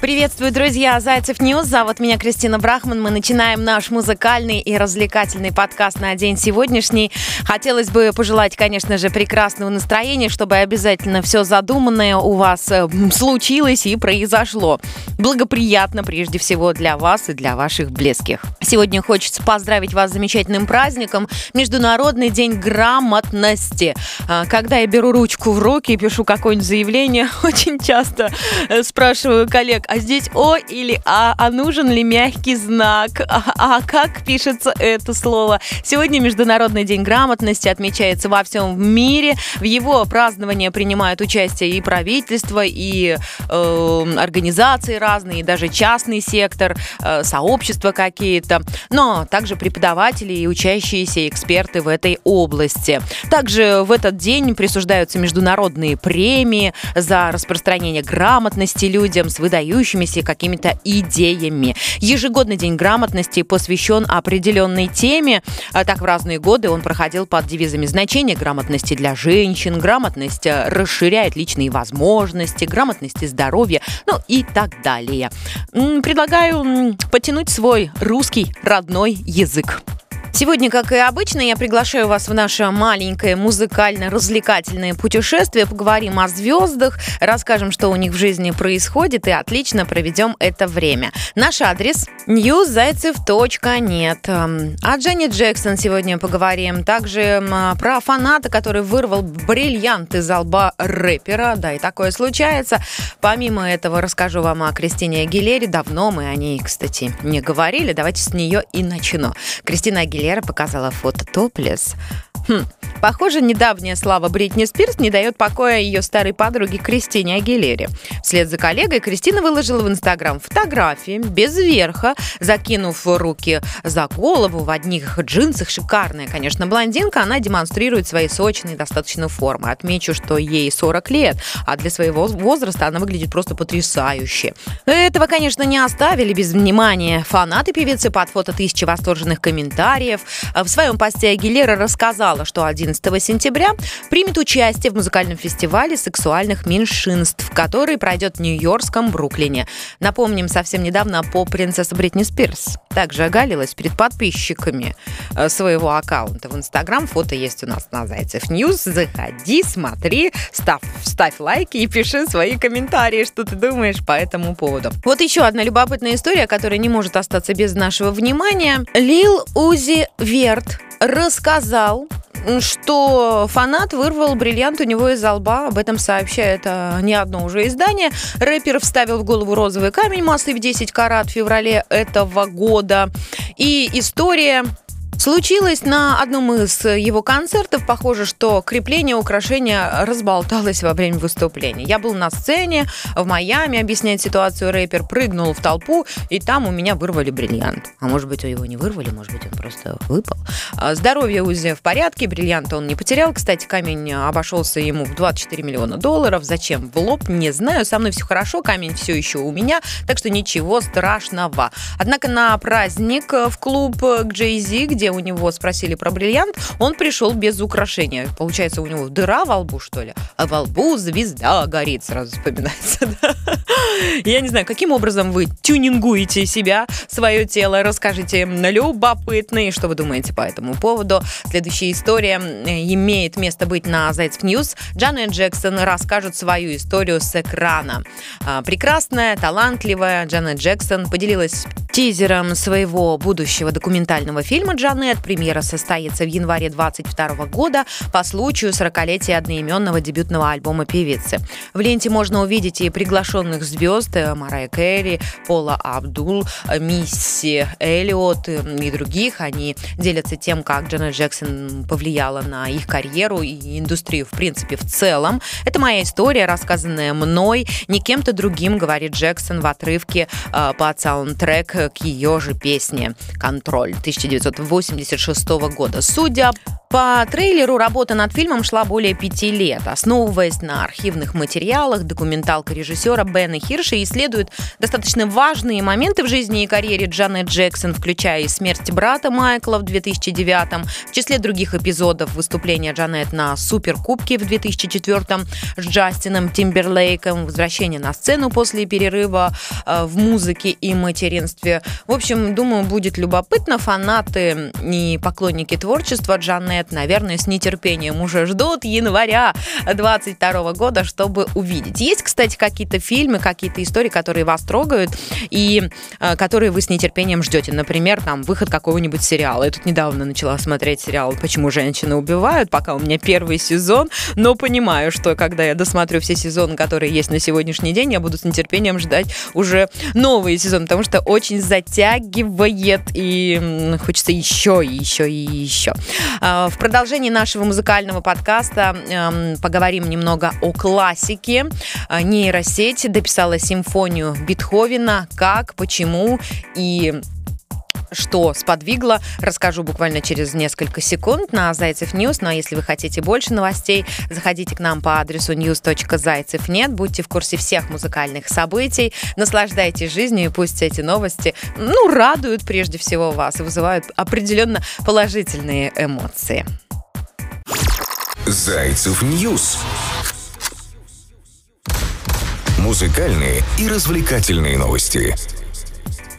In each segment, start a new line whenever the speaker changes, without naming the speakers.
Приветствую, друзья! Зайцев News. Зовут меня Кристина Брахман. Мы начинаем наш музыкальный и развлекательный подкаст на день сегодняшний. Хотелось бы пожелать, конечно же, прекрасного настроения, чтобы обязательно все задуманное у вас э, случилось и произошло. Благоприятно, прежде всего, для вас и для ваших близких. Сегодня хочется поздравить вас с замечательным праздником Международный день грамотности. А, когда я беру ручку в руки и пишу какое-нибудь заявление, очень часто э, спрашиваю коллег, а здесь О или А, а нужен ли мягкий знак, а, а как пишется это слово. Сегодня Международный день грамотности отмечается во всем мире. В его праздновании принимают участие и правительство, и э, организации разные, и даже частный сектор, э, сообщества какие-то, но также преподаватели и учащиеся эксперты в этой области. Также в этот день присуждаются международные премии за распространение грамотности людям с выдающимися выдающимися какими-то идеями. Ежегодный день грамотности посвящен определенной теме. А так в разные годы он проходил под девизами значения грамотности для женщин, грамотность э, расширяет личные возможности, грамотности здоровья, ну и так далее. Предлагаю потянуть свой русский родной язык. Сегодня, как и обычно, я приглашаю вас в наше маленькое музыкально-развлекательное путешествие. Поговорим о звездах, расскажем, что у них в жизни происходит, и отлично проведем это время. Наш адрес newsзайцев.нет. О Дженни Джексон сегодня поговорим. Также про фаната, который вырвал бриллиант из лба рэпера. Да, и такое случается. Помимо этого, расскажу вам о Кристине Агилере. Давно мы о ней, кстати, не говорили. Давайте с нее и начну. Кристина Агилера Лера показала фото топлес. Хм, Похоже, недавняя слава Бритни Спирс не дает покоя ее старой подруге Кристине Агилере. Вслед за коллегой Кристина выложила в Инстаграм фотографии без верха, закинув руки за голову в одних джинсах. Шикарная, конечно, блондинка. Она демонстрирует свои сочные достаточно формы. Отмечу, что ей 40 лет, а для своего возраста она выглядит просто потрясающе. Этого, конечно, не оставили без внимания фанаты певицы под фото тысячи восторженных комментариев. В своем посте Агилера рассказала, что один 11 сентября примет участие в музыкальном фестивале сексуальных меньшинств, который пройдет в Нью-Йоркском Бруклине. Напомним, совсем недавно поп-принцесса Бритни Спирс также оголилась перед подписчиками э, своего аккаунта в Инстаграм. Фото есть у нас на Зайцев News. Заходи, смотри, ставь, ставь лайки и пиши свои комментарии, что ты думаешь по этому поводу. Вот еще одна любопытная история, которая не может остаться без нашего внимания. Lil Uzi Vert рассказал что фанат вырвал бриллиант у него из лба. Об этом сообщает а, не одно уже издание. Рэпер вставил в голову розовый камень массой в 10 карат в феврале этого года. И история Случилось на одном из его концертов. Похоже, что крепление украшения разболталось во время выступления. Я был на сцене в Майами, объясняет ситуацию рэпер, прыгнул в толпу, и там у меня вырвали бриллиант. А может быть, его не вырвали, может быть, он просто выпал. А, здоровье Узи в порядке, бриллиант он не потерял. Кстати, камень обошелся ему в 24 миллиона долларов. Зачем? В лоб? Не знаю. Со мной все хорошо, камень все еще у меня, так что ничего страшного. Однако на праздник в клуб к Джей-Зи, где у него спросили про бриллиант, он пришел без украшения. Получается, у него дыра во лбу, что ли? А во лбу звезда горит, сразу вспоминается. Да? Я не знаю, каким образом вы тюнингуете себя, свое тело. Расскажите любопытные, что вы думаете по этому поводу. Следующая история имеет место быть на Зайцев News. Джанет Джексон расскажет свою историю с экрана. А, прекрасная, талантливая Джанет Джексон поделилась тизером своего будущего документального фильма «Джанет». Премьера состоится в январе 2022 года по случаю 40-летия одноименного дебютного альбома певицы. В ленте можно увидеть и приглашенных звезд э, Марая Кэрри, Пола Абдул, Мисси Эллиот и других. Они делятся тем, как Джанет Джексон повлияла на их карьеру и индустрию в принципе в целом. Это моя история, рассказанная мной, не кем-то другим, говорит Джексон в отрывке э, под саундтрек к ее же песне «Контроль» 1986 года. Судя По трейлеру работа над фильмом шла более пяти лет. Основываясь на архивных материалах, документалка режиссера Бена Хирша исследует достаточно важные моменты в жизни и карьере Джанет Джексон, включая и смерть брата Майкла в 2009 в числе других эпизодов выступления Джанет на Суперкубке в 2004 с Джастином Тимберлейком, возвращение на сцену после перерыва э, в музыке и материнстве. В общем, думаю, будет любопытно. Фанаты и поклонники творчества Джанет наверное, с нетерпением уже ждут января 22 года, чтобы увидеть. Есть, кстати, какие-то фильмы, какие-то истории, которые вас трогают и э, которые вы с нетерпением ждете. Например, там выход какого-нибудь сериала. Я тут недавно начала смотреть сериал «Почему женщины убивают», пока у меня первый сезон, но понимаю, что когда я досмотрю все сезоны, которые есть на сегодняшний день, я буду с нетерпением ждать уже новый сезон, потому что очень затягивает и хочется еще и еще и еще. А, в продолжении нашего музыкального подкаста э, поговорим немного о классике. Э, нейросеть дописала симфонию Бетховена. Как, почему и что сподвигло, расскажу буквально через несколько секунд на Зайцев News. Ну а если вы хотите больше новостей, заходите к нам по адресу news.zaycev.net. Будьте в курсе всех музыкальных событий, наслаждайтесь жизнью и пусть эти новости, ну, радуют прежде всего вас и вызывают определенно положительные эмоции.
Зайцев News. Музыкальные и развлекательные новости.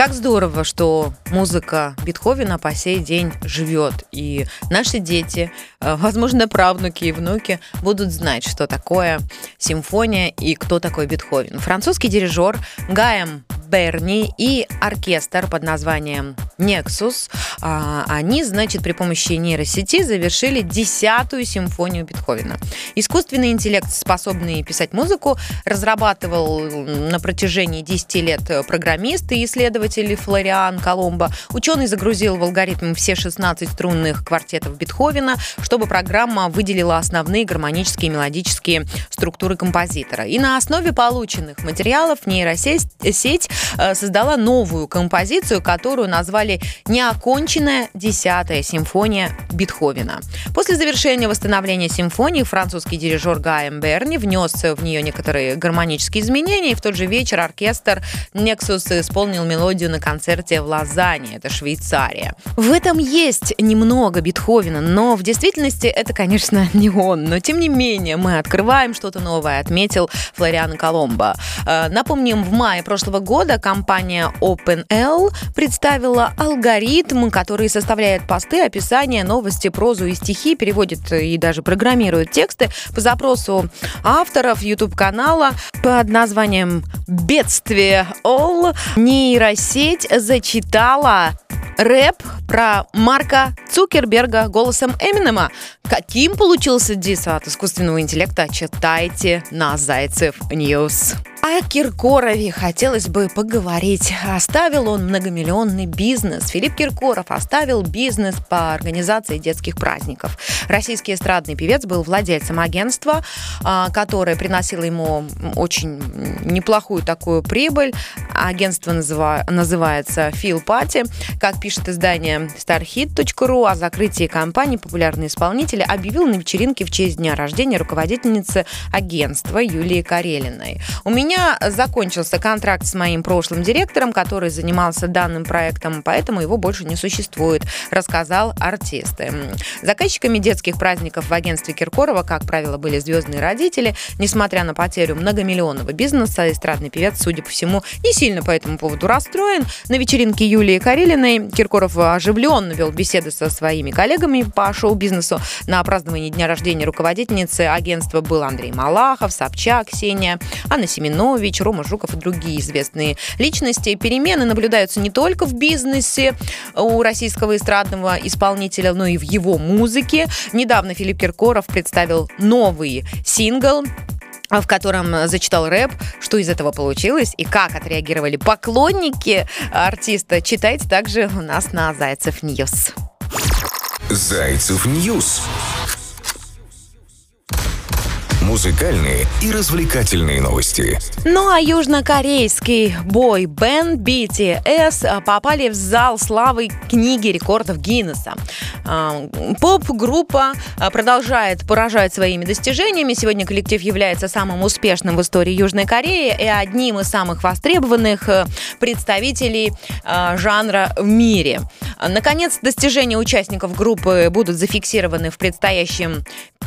Как здорово, что музыка Бетховена по сей день живет, и наши дети, э, возможно, правнуки и внуки будут знать, что такое симфония и кто такой Бетховен. Французский дирижер Гийом Берне и оркестр под названием Nexus. А, они, значит, при помощи нейросети завершили десятую симфонию Бетховена. Искусственный интеллект, способный писать музыку, разрабатывал на протяжении 10 лет программист и исследователь Флориан Коломбо. Ученый загрузил в алгоритм все 16 струнных квартетов Бетховена, чтобы программа выделила основные гармонические и мелодические структуры композитора. И на основе полученных материалов нейросеть Э, создала новую композицию, которую назвали «Неоконченная десятая симфония Бетховена». После завершения восстановления симфонии французский дирижер Гаем Берни внес в нее некоторые гармонические изменения, и в тот же вечер оркестр Nexus исполнил мелодию на концерте в Лозанне, это Швейцария. В этом есть немного Бетховена, но в действительности это, конечно, не он. Но тем не менее мы открываем что-то новое, отметил Флориан Коломбо. Э, напомним, в мае прошлого года года компания OpenAI представила алгоритм, который составляет посты, описания, новости, прозу и стихи, переводит и даже программирует тексты по запросу авторов YouTube-канала под названием «Бедствие AI». Нейросеть зачитала рэп про Марка Цукерберга голосом Эминема. Каким получился дис от искусственного интеллекта, читайте на Зайцев News. О Киркорове хотелось бы поговорить. Оставил он многомиллионный бизнес. Филипп Киркоров оставил бизнес по организации детских праздников. Российский эстрадный певец был владельцем агентства, а, которое приносило ему очень неплохую такую прибыль. Агентство называется Фил Пати. Как пишет издание starhit.ru, о закрытии компании популярный исполнитель объявил на вечеринке в честь дня рождения руководительницы агентства Юлии Карелиной. У меня закончился контракт с моим прошлым директором, который занимался данным проектом, поэтому его больше не существует, рассказал артист. Заказчиками детских праздников в агентстве Киркорова, как правило, были звездные родители. Несмотря на потерю многомиллионного бизнеса, эстрадный певец, судя по всему, не сильно по этому поводу расстроен. На вечеринке Юлии Карелиной Киркоров оживленно вел беседы со своими коллегами по шоу-бизнесу. На праздновании дня рождения руководительницы агентства был Андрей Малахов, Собчак, Ксения, Анна Семенова, Рабинович, Рома Жуков и другие известные личности. Перемены наблюдаются не только в бизнесе у российского эстрадного исполнителя, но и в его музыке. Недавно Филипп Киркоров представил новый сингл в котором зачитал рэп, что из этого получилось и как отреагировали поклонники артиста, читайте также у нас на Зайцев News.
Зайцев News Музыкальные и развлекательные новости.
Ну а южнокорейский бой-бенд BTS попали в зал славы книги рекордов Гиннесса. А, поп-группа а, продолжает поражать своими достижениями. Сегодня коллектив является самым успешным в истории Южной Кореи и одним из самых востребованных э, представителей а, жанра в мире. Наконец, достижения участников группы будут зафиксированы в предстоящем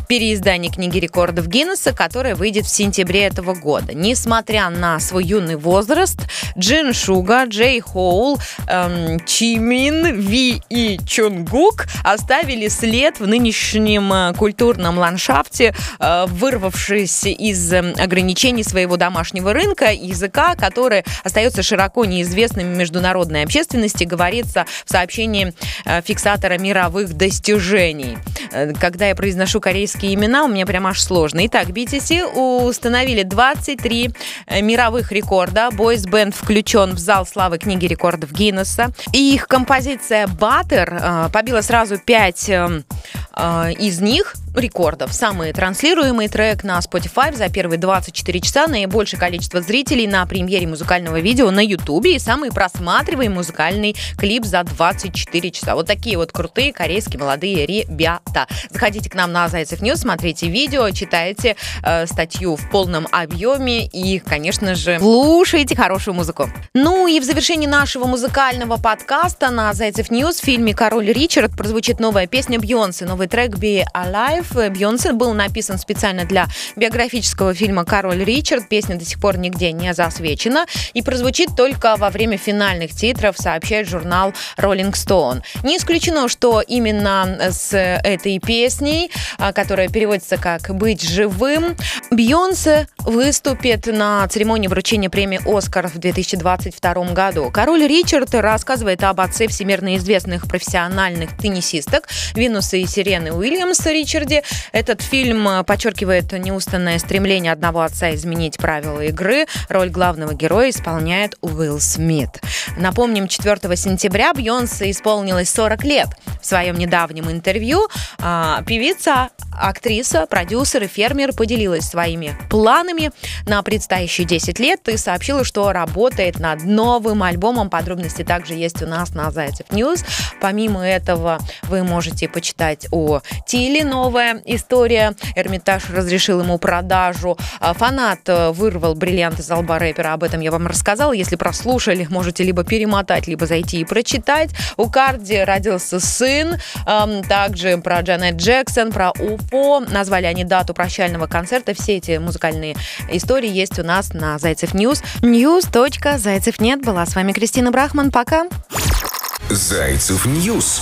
переиздании книги рекордов Гиннесса, которое выйдет в сентябре этого года. Несмотря на свой юный возраст, Джин Шуга, Джей Хоул, эм, Чимин, Ви и Чунгук оставили след в нынешнем э, культурном ландшафте, э, вырвавшись из э, ограничений своего домашнего рынка, языка, который остается широко неизвестным международной общественности, говорится в сообщении э, фиксатора мировых достижений. Э, когда я произношу корейские имена, у меня прям аж сложно. Итак, BTS установили 23 э, мировых рекорда. Boys band включен в зал славы книги рекордов Гиннесса. И их композиция «Butter» побила сразу 5 из них рекордов. Самый транслируемый трек на Spotify за первые 24 часа, наибольшее количество зрителей на премьере музыкального видео на YouTube и самый просматриваемый музыкальный клип за 24 часа. Вот такие вот крутые корейские молодые ребята. Заходите к нам на Зайцев News, смотрите видео, читайте э, статью в полном объеме и, конечно же, слушайте хорошую музыку. Ну и в завершении нашего музыкального подкаста на Зайцев News в фильме «Король Ричард» прозвучит новая песня Бейонсе, новый трек «Be Alive», Live Бейонсе был написан специально для биографического фильма «Король Ричард». Песня до сих пор нигде не засвечена и прозвучит только во время финальных титров, сообщает журнал Rolling Stone. Не исключено, что именно с этой песней, а, которая переводится как «Быть живым», Бьонсе выступит на церемонии вручения премии «Оскар» в 2022 году. Король Ричард рассказывает об отце всемирно известных профессиональных теннисисток Винуса и Сирены Уильямса Ричарде, Флориде. Этот фильм э, подчеркивает неустанное стремление одного отца изменить правила игры. Роль главного героя исполняет Уилл Смит. Напомним, 4 сентября Бьонсе исполнилось 40 лет. В своем недавнем интервью а, певица актриса, продюсер и фермер поделилась своими планами на предстоящие 10 лет и сообщила, что работает над новым альбомом. Подробности также есть у нас на Зайцев News. Помимо этого, вы можете почитать о Тилле новая история. Эрмитаж разрешил ему продажу. А, фанат э, вырвал бриллиант из лба рэпера. Об этом я вам рассказала. Если прослушали, можете либо перемотать, либо зайти и прочитать. У Cardi родился сын. Также про Джанет Джексон, про UFO. Назвали они дату прощального концерта. Все эти музыкальные истории есть у нас на Зайцев News. News.zaycev.net. Была с вами Кристина Брахман. Пока.
Зайцев News.